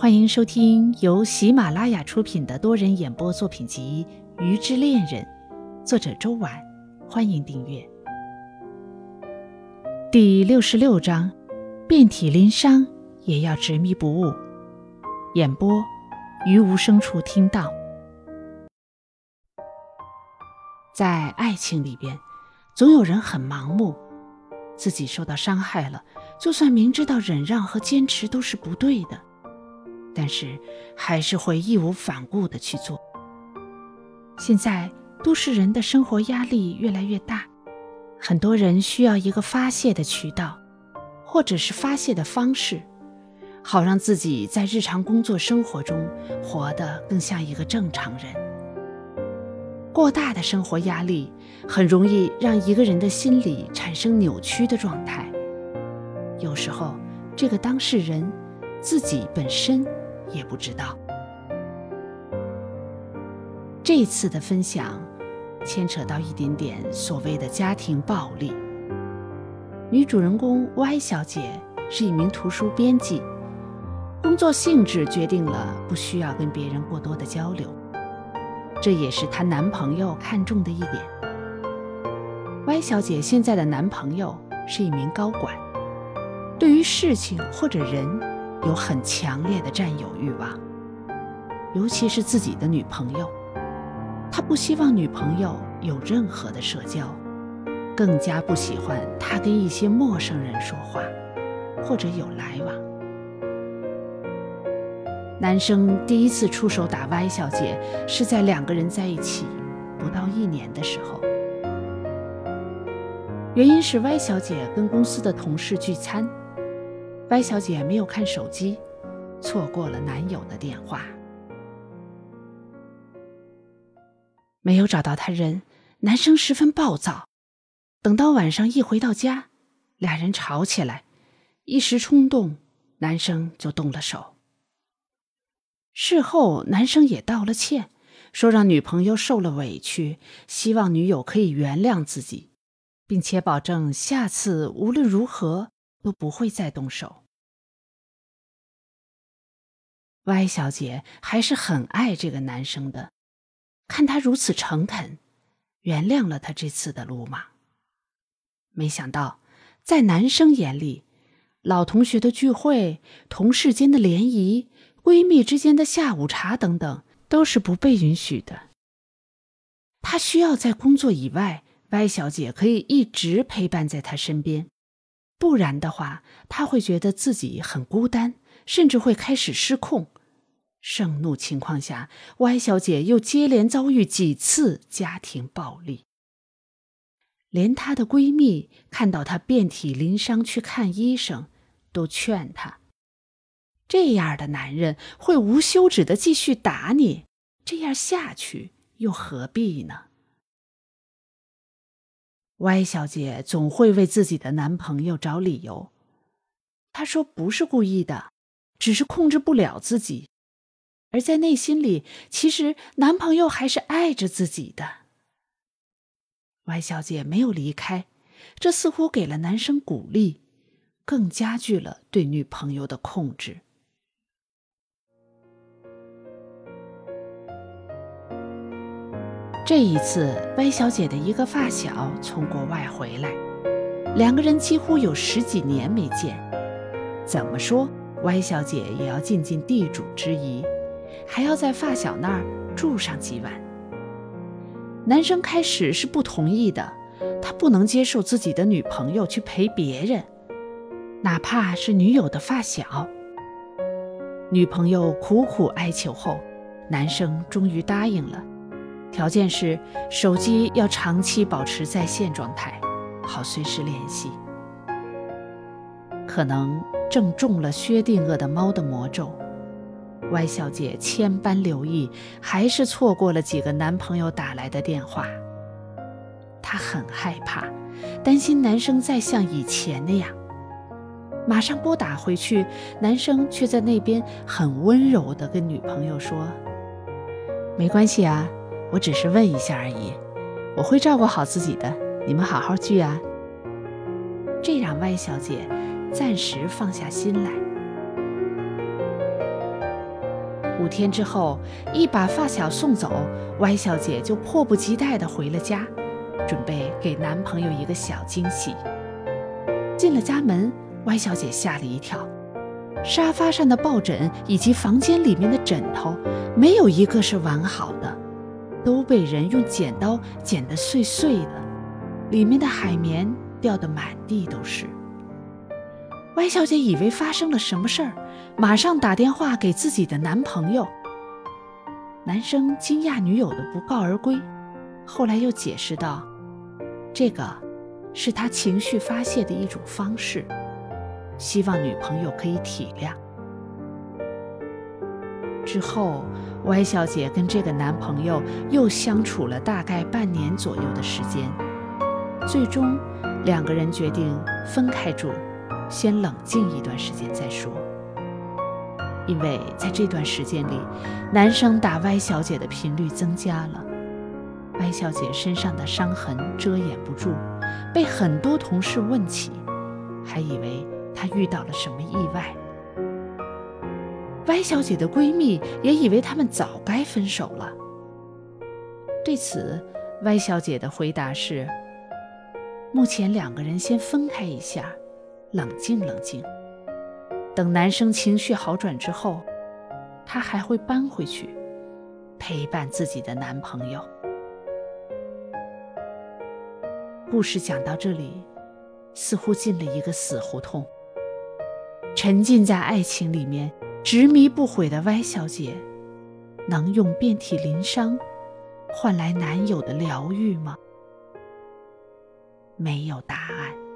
欢迎收听由喜马拉雅出品的多人演播作品集《鱼之恋人》，作者周婉。欢迎订阅。第六十六章：遍体鳞伤也要执迷不悟。演播：于无声处听到。在爱情里边，总有人很盲目，自己受到伤害了，就算明知道忍让和坚持都是不对的。但是还是会义无反顾地去做。现在都市人的生活压力越来越大，很多人需要一个发泄的渠道，或者是发泄的方式，好让自己在日常工作生活中活得更像一个正常人。过大的生活压力很容易让一个人的心理产生扭曲的状态，有时候这个当事人自己本身。也不知道，这次的分享牵扯到一点点所谓的家庭暴力。女主人公 Y 小姐是一名图书编辑，工作性质决定了不需要跟别人过多的交流，这也是她男朋友看重的一点。Y 小姐现在的男朋友是一名高管，对于事情或者人。有很强烈的占有欲望，尤其是自己的女朋友，他不希望女朋友有任何的社交，更加不喜欢他跟一些陌生人说话，或者有来往。男生第一次出手打 Y 小姐，是在两个人在一起不到一年的时候，原因是 Y 小姐跟公司的同事聚餐。歪小姐没有看手机，错过了男友的电话，没有找到他人。男生十分暴躁，等到晚上一回到家，俩人吵起来，一时冲动，男生就动了手。事后，男生也道了歉，说让女朋友受了委屈，希望女友可以原谅自己，并且保证下次无论如何。都不会再动手。Y 小姐还是很爱这个男生的，看他如此诚恳，原谅了他这次的鲁莽。没想到，在男生眼里，老同学的聚会、同事间的联谊、闺蜜之间的下午茶等等，都是不被允许的。他需要在工作以外，Y 小姐可以一直陪伴在他身边。不然的话，他会觉得自己很孤单，甚至会开始失控。盛怒情况下，Y 小姐又接连遭遇几次家庭暴力，连她的闺蜜看到她遍体鳞伤去看医生，都劝她：这样的男人会无休止的继续打你，这样下去又何必呢？Y 小姐总会为自己的男朋友找理由。她说不是故意的，只是控制不了自己。而在内心里，其实男朋友还是爱着自己的。Y 小姐没有离开，这似乎给了男生鼓励，更加剧了对女朋友的控制。这一次，Y 小姐的一个发小从国外回来，两个人几乎有十几年没见。怎么说，Y 小姐也要尽尽地主之谊，还要在发小那儿住上几晚。男生开始是不同意的，他不能接受自己的女朋友去陪别人，哪怕是女友的发小。女朋友苦苦哀求后，男生终于答应了。条件是手机要长期保持在线状态，好随时联系。可能正中了薛定谔的猫的魔咒，Y 小姐千般留意，还是错过了几个男朋友打来的电话。她很害怕，担心男生再像以前那样。马上拨打回去，男生却在那边很温柔地跟女朋友说：“没关系啊。”我只是问一下而已，我会照顾好自己的，你们好好聚啊。这让 Y 小姐暂时放下心来。五天之后，一把发小送走，歪小姐就迫不及待地回了家，准备给男朋友一个小惊喜。进了家门，歪小姐吓了一跳，沙发上的抱枕以及房间里面的枕头，没有一个是完好的，都被人用剪刀剪得碎碎的，里面的海绵掉得满地都是。歪小姐以为发生了什么事儿，马上打电话给自己的男朋友。男生惊讶女友的不告而归，后来又解释道：“这个是他情绪发泄的一种方式，希望女朋友可以体谅。”之后，歪小姐跟这个男朋友又相处了大概半年左右的时间，最终两个人决定分开住。先冷静一段时间再说，因为在这段时间里，男生打歪小姐的频率增加了，歪小姐身上的伤痕遮掩不住，被很多同事问起，还以为她遇到了什么意外。歪小姐的闺蜜也以为他们早该分手了。对此，歪小姐的回答是：目前两个人先分开一下。冷静冷静，等男生情绪好转之后，她还会搬回去陪伴自己的男朋友。故事讲到这里，似乎进了一个死胡同。沉浸在爱情里面、执迷不悔的歪小姐，能用遍体鳞伤换来男友的疗愈吗？没有答案。